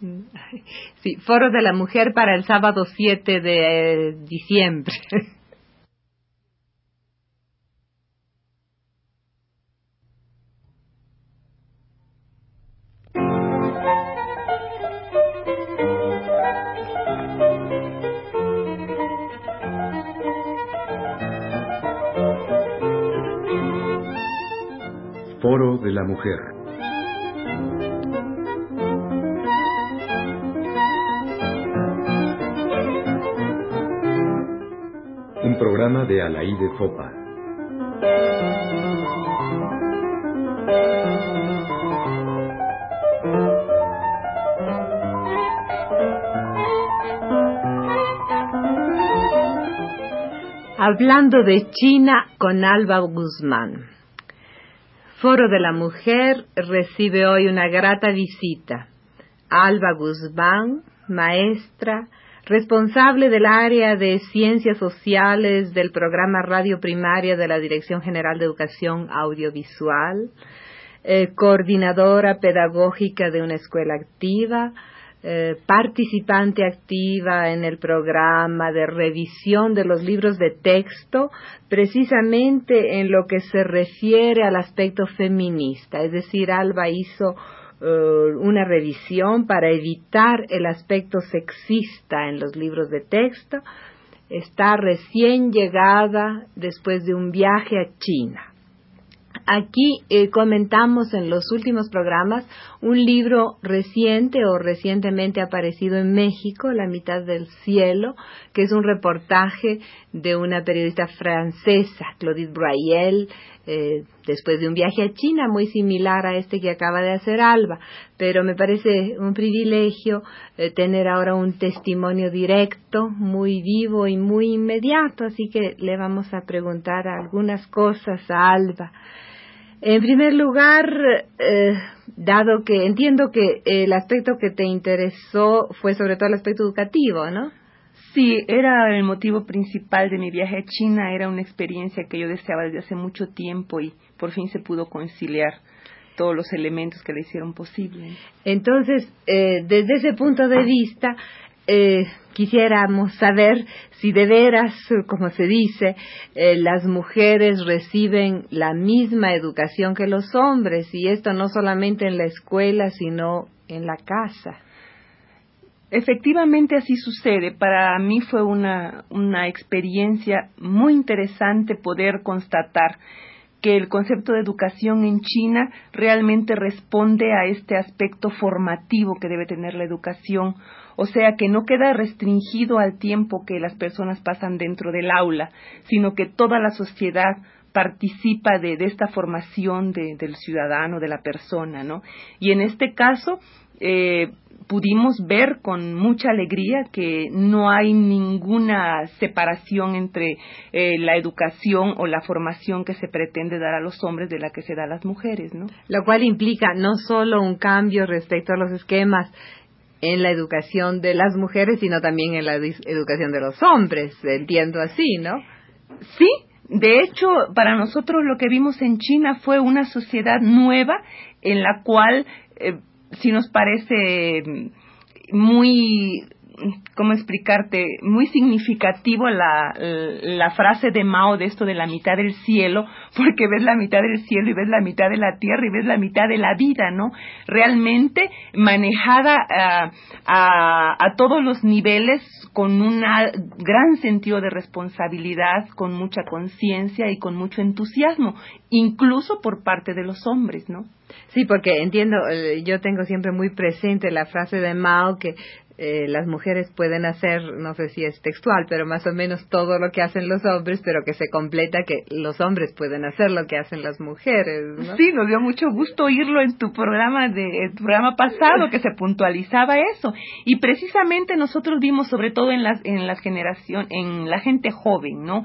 Sí, Foro de la Mujer para el sábado 7 de diciembre. Foro de la Mujer. Programa de Alaide Fopa. Hablando de China con Alba Guzmán. Foro de la Mujer recibe hoy una grata visita. Alba Guzmán, maestra, responsable del área de Ciencias Sociales del programa Radio Primaria de la Dirección General de Educación Audiovisual, eh, coordinadora pedagógica de una escuela activa, eh, participante activa en el programa de revisión de los libros de texto, precisamente en lo que se refiere al aspecto feminista. Es decir, Alba hizo eh, una revisión para evitar el aspecto sexista en los libros de texto. Está recién llegada después de un viaje a China. Aquí eh, comentamos en los últimos programas un libro reciente o recientemente aparecido en México, La mitad del cielo, que es un reportaje de una periodista francesa, Claudine Brayel, eh, después de un viaje a China muy similar a este que acaba de hacer Alba, pero me parece un privilegio eh, tener ahora un testimonio directo, muy vivo y muy inmediato, así que le vamos a preguntar algunas cosas a Alba. En primer lugar, eh, dado que entiendo que el aspecto que te interesó fue sobre todo el aspecto educativo, ¿no? Sí, era el motivo principal de mi viaje a China, era una experiencia que yo deseaba desde hace mucho tiempo y por fin se pudo conciliar todos los elementos que le hicieron posible. Entonces, eh, desde ese punto de vista, eh, quisiéramos saber si de veras, como se dice, eh, las mujeres reciben la misma educación que los hombres, y esto no solamente en la escuela, sino en la casa. Efectivamente así sucede. Para mí fue una, una experiencia muy interesante poder constatar que el concepto de educación en China realmente responde a este aspecto formativo que debe tener la educación o sea que no queda restringido al tiempo que las personas pasan dentro del aula, sino que toda la sociedad participa de, esta formación del ciudadano, de la persona, ¿no? Y en este caso, eh, pudimos ver con mucha alegría que no hay ninguna separación entre eh, la educación o la formación que se pretende dar a los hombres de la que se da a las mujeres, ¿no? Lo cual implica no solo un cambio respecto a los esquemas en la educación de las mujeres, sino también en la educación de los hombres, entiendo así, ¿no? Sí, de hecho, para nosotros lo que vimos en China fue una sociedad nueva en la cual, eh, si nos parece muy ¿cómo explicarte? Muy significativo la, la frase de Mao de esto de la mitad del cielo, porque ves la mitad del cielo y ves la mitad de la tierra y ves la mitad de la vida, ¿no? Realmente manejada a, a, a todos los niveles con un gran sentido de responsabilidad, con mucha conciencia y con mucho entusiasmo, incluso por parte de los hombres, ¿no? Sí, porque entiendo, eh, yo tengo siempre muy presente la frase de Mao que eh, las mujeres pueden hacer, no sé si es textual, pero más o menos todo lo que hacen los hombres, pero que se completa que los hombres pueden hacer lo que hacen las mujeres. ¿no? Sí, nos dio mucho gusto oírlo en tu programa de tu programa pasado que se puntualizaba eso y precisamente nosotros vimos sobre todo en las en la generación en la gente joven, ¿no?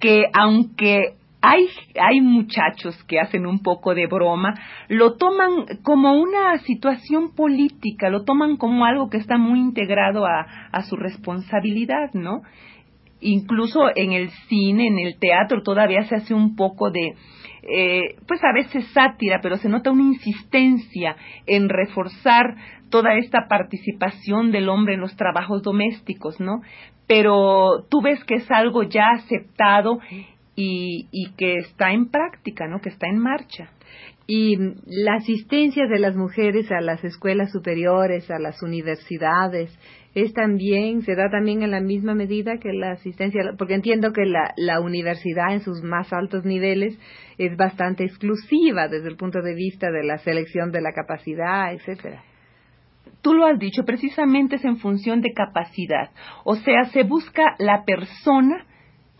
Que aunque hay, hay muchachos que hacen un poco de broma, lo toman como una situación política, lo toman como algo que está muy integrado a, su responsabilidad, ¿no? Incluso en el cine, en el teatro, todavía se hace un poco de, eh, pues a veces sátira, pero se nota una insistencia en reforzar toda esta participación del hombre en los trabajos domésticos, ¿no? Pero tú ves que es algo ya aceptado y, y que está en práctica, ¿no? Que está en marcha. Y la asistencia de las mujeres a las escuelas superiores, a las universidades, es también, se da también en la misma medida que la asistencia, porque entiendo que la, la universidad en sus más altos niveles es bastante exclusiva desde el punto de vista de la selección de la capacidad, etcétera. Tú lo has dicho, precisamente es en función de capacidad. O sea, se busca la persona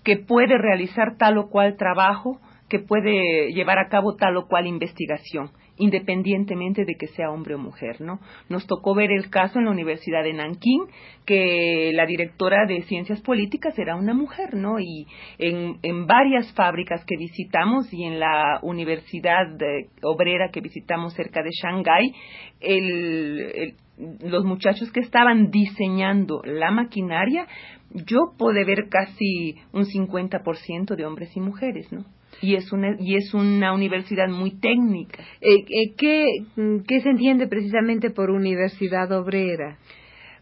que puede realizar tal o cual trabajo, que puede llevar a cabo tal o cual investigación independientemente de que sea hombre o mujer, ¿no? Nos tocó ver el caso en la Universidad de Nankín, que la directora de Ciencias Políticas era una mujer, ¿no? Y en, varias fábricas que visitamos y en la Universidad Obrera que visitamos cerca de Shanghái, el, los muchachos que estaban diseñando la maquinaria, yo pude ver casi un 50% de hombres y mujeres, ¿no? y es una y es una universidad muy técnica. Eh, eh, ¿qué, ¿Qué se entiende precisamente por universidad obrera?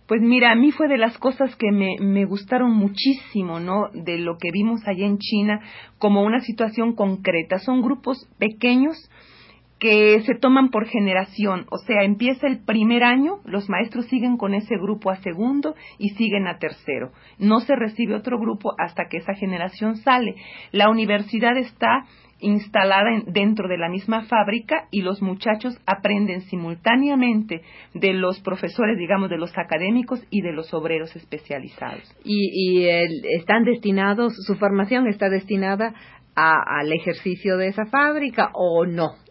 Pues mira, a mí fue de las cosas que me, me gustaron muchísimo, ¿no? De lo que vimos allá en China como una situación concreta. Son grupos pequeños que se toman por generación, o sea, empieza el primer año, los maestros siguen con ese grupo a segundo y siguen a tercero. No se recibe otro grupo hasta que esa generación sale. La universidad está instalada dentro de la misma fábrica y los muchachos aprenden simultáneamente de los profesores, digamos, de los académicos y de los obreros especializados. Y, están destinados, su formación está destinada al ejercicio de esa fábrica o no?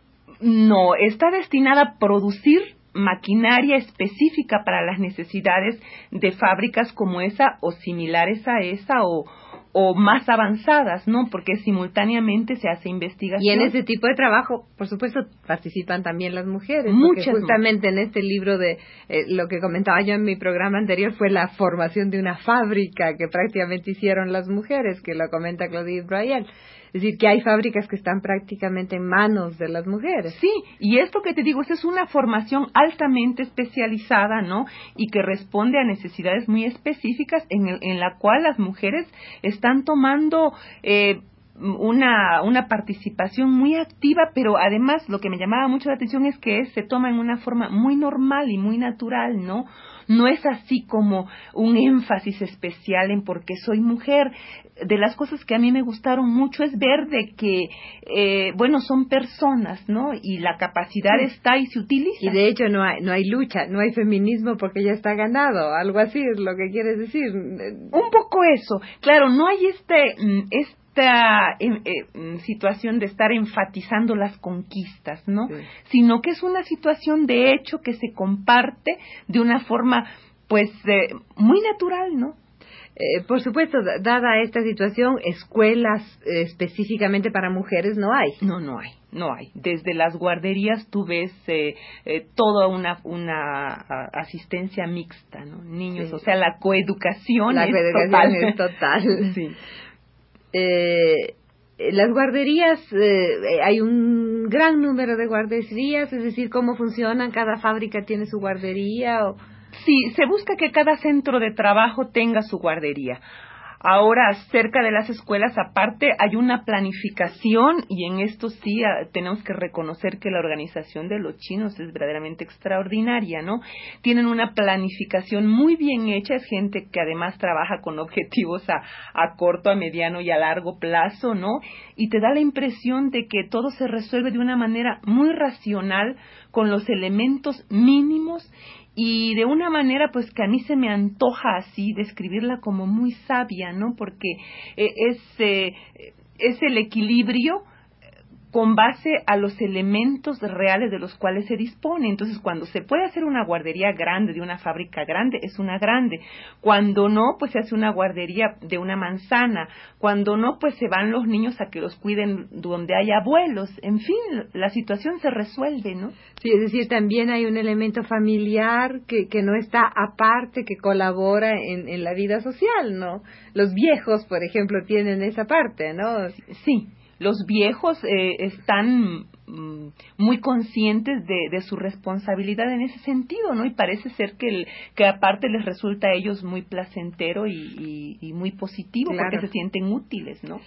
No, está destinada a producir maquinaria específica para las necesidades de fábricas como esa o similares a esa o, o más avanzadas, ¿no? Porque simultáneamente se hace investigación. Y en ese tipo de trabajo, por supuesto, participan también las mujeres. Muchas. Porque justamente en este libro de eh, lo que comentaba yo en mi programa anterior fue la formación de una fábrica que prácticamente hicieron las mujeres, que lo comenta Claudine Bryan. Es decir, que hay fábricas que están prácticamente en manos de las mujeres. Sí, y esto que te digo, esa es una formación altamente especializada, ¿no? Y que responde a necesidades muy específicas en, en la cual las mujeres están tomando eh, una, una participación muy activa, pero además lo que me llamaba mucho la atención es que se toma en una forma muy normal y muy natural, ¿no? No es así como un énfasis especial en porque soy mujer. De las cosas que a mí me gustaron mucho es ver de que, eh, bueno, son personas, ¿no? Y la capacidad está y se utiliza. Y de hecho no hay, no hay lucha, no hay feminismo porque ya está ganado, algo así es lo que quieres decir. Un poco eso. Claro, no hay este, mm, este esta eh, eh, situación de estar enfatizando las conquistas, ¿no? Sino que es una situación de hecho que se comparte de una forma, pues, eh, muy natural, ¿no? por supuesto, dada esta situación, escuelas específicamente para mujeres no hay. No, no hay, no hay. Desde las guarderías tú ves toda una, una asistencia mixta, ¿no? Niños, o sea, la coeducación, la coeducación es total. sí. Eh, las guarderías, eh, hay un gran número de guarderías, es decir, cómo funcionan, cada fábrica tiene su guardería. O... Sí, se busca que cada centro de trabajo tenga su guardería. Ahora, cerca de las escuelas, aparte, hay una planificación y en esto sí ah, tenemos que reconocer que la organización de los chinos es verdaderamente extraordinaria, ¿no? Tienen una planificación muy bien hecha, es gente que además trabaja con objetivos a, a corto, a mediano y a largo plazo, ¿no? Y te da la impresión de que todo se resuelve de una manera muy racional, con los elementos mínimos y de una manera pues que a mí se me antoja así describirla como muy sabia, ¿no? Porque eh, es, eh, es el equilibrio con base a los elementos reales de los cuales se dispone. Entonces, cuando se puede hacer una guardería grande de una fábrica grande, es una grande. Cuando no, pues se hace una guardería de una manzana. Cuando no, pues se van los niños a que los cuiden donde hay abuelos. En fin, la situación se resuelve, ¿no? Sí, es decir, también hay un elemento familiar que, que no está aparte, que colabora en, en la vida social, ¿no? Los viejos, por ejemplo, tienen esa parte, ¿no? Sí los viejos eh, están muy conscientes de, de, su responsabilidad en ese sentido, ¿no? Y parece ser que, que aparte les resulta a ellos muy placentero y, y, muy positivo porque se sienten útiles, ¿no?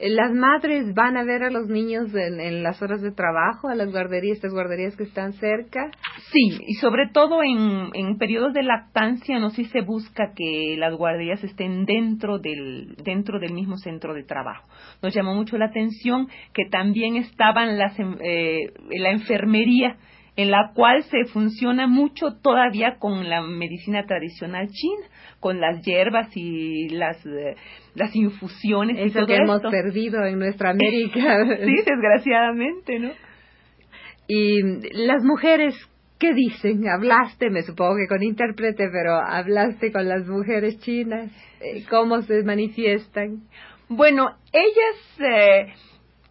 Las madres van a ver a los niños en, en, las horas de trabajo, a las guarderías, estas guarderías que están cerca. Sí, y sobre todo en, en periodos de lactancia, no si se busca que las guarderías estén dentro del, dentro del mismo centro de trabajo. Nos llamó mucho la atención que también estaban las, eh, la enfermería en la cual se funciona mucho todavía con la medicina tradicional china, con las hierbas y las, eh, las infusiones. Eso y que hemos perdido en nuestra América. sí, desgraciadamente, ¿no? Y las mujeres, ¿qué dicen? Hablaste, me supongo que con intérprete, pero hablaste con las mujeres chinas. Eh, ¿Cómo se manifiestan? Bueno, ellas... Eh,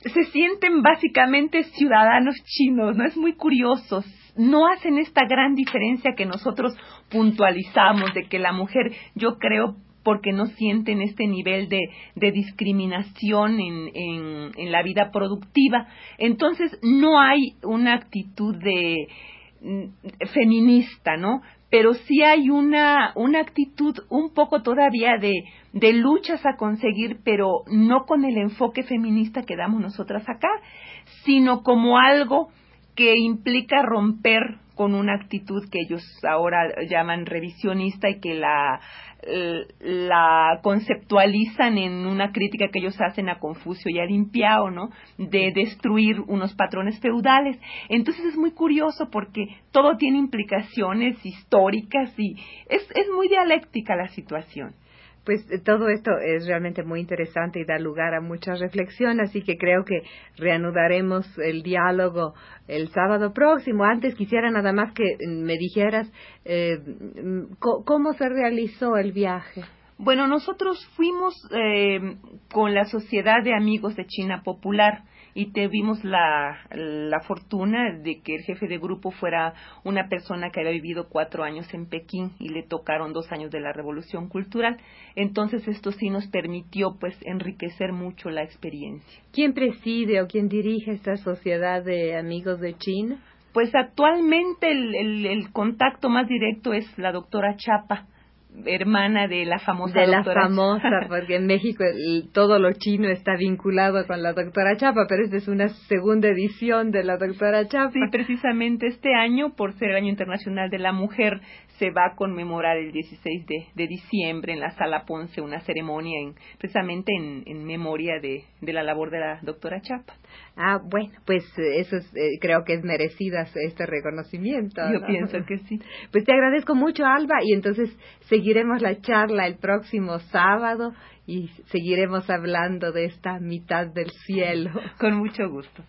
se sienten básicamente ciudadanos chinos, ¿no? Es muy curioso. No hacen esta gran diferencia que nosotros puntualizamos de que la mujer, yo creo, porque no sienten este nivel de, de discriminación en, en, en, la vida productiva. Entonces, no hay una actitud de mm, feminista, ¿no? Pero sí hay una, una actitud un poco todavía de, de luchas a conseguir, pero no con el enfoque feminista que damos nosotras acá, sino como algo que implica romper con una actitud que ellos ahora llaman revisionista y que la, la conceptualizan en una crítica que ellos hacen a Confucio y a Limpiao, ¿no? De destruir unos patrones feudales. Entonces es muy curioso porque todo tiene implicaciones históricas y es, es muy dialéctica la situación. Pues eh, todo esto es realmente muy interesante y da lugar a mucha reflexión, así que creo que reanudaremos el diálogo el sábado próximo. Antes quisiera nada más que me dijeras eh, cómo se realizó el viaje. Bueno, nosotros fuimos eh, con la Sociedad de Amigos de China Popular y tuvimos la, la fortuna de que el jefe de grupo fuera una persona que había vivido cuatro años en Pekín y le tocaron dos años de la revolución cultural. Entonces esto sí nos permitió pues enriquecer mucho la experiencia. ¿Quién preside o quién dirige esta sociedad de amigos de China? Pues actualmente el, el, el contacto más directo es la doctora Chapa hermana de la famosa de la famosa porque en México todo lo chino está vinculado con la doctora Chapa pero esta es una segunda edición de la doctora Chapa. Sí precisamente este año por ser el año internacional de la mujer se va a conmemorar el 16 de, de diciembre en la sala Ponce una ceremonia en, precisamente en, en memoria de, de la labor de la doctora Chapa ah bueno pues eso es, eh, creo que es merecida este reconocimiento yo pienso que sí pues te agradezco mucho Alba y entonces seguiremos la charla el próximo sábado y seguiremos hablando de esta mitad del cielo. Con mucho gusto.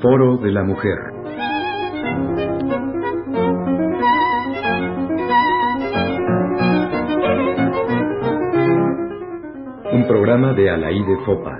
Foro de la Mujer. programa de Alaí de Fopa.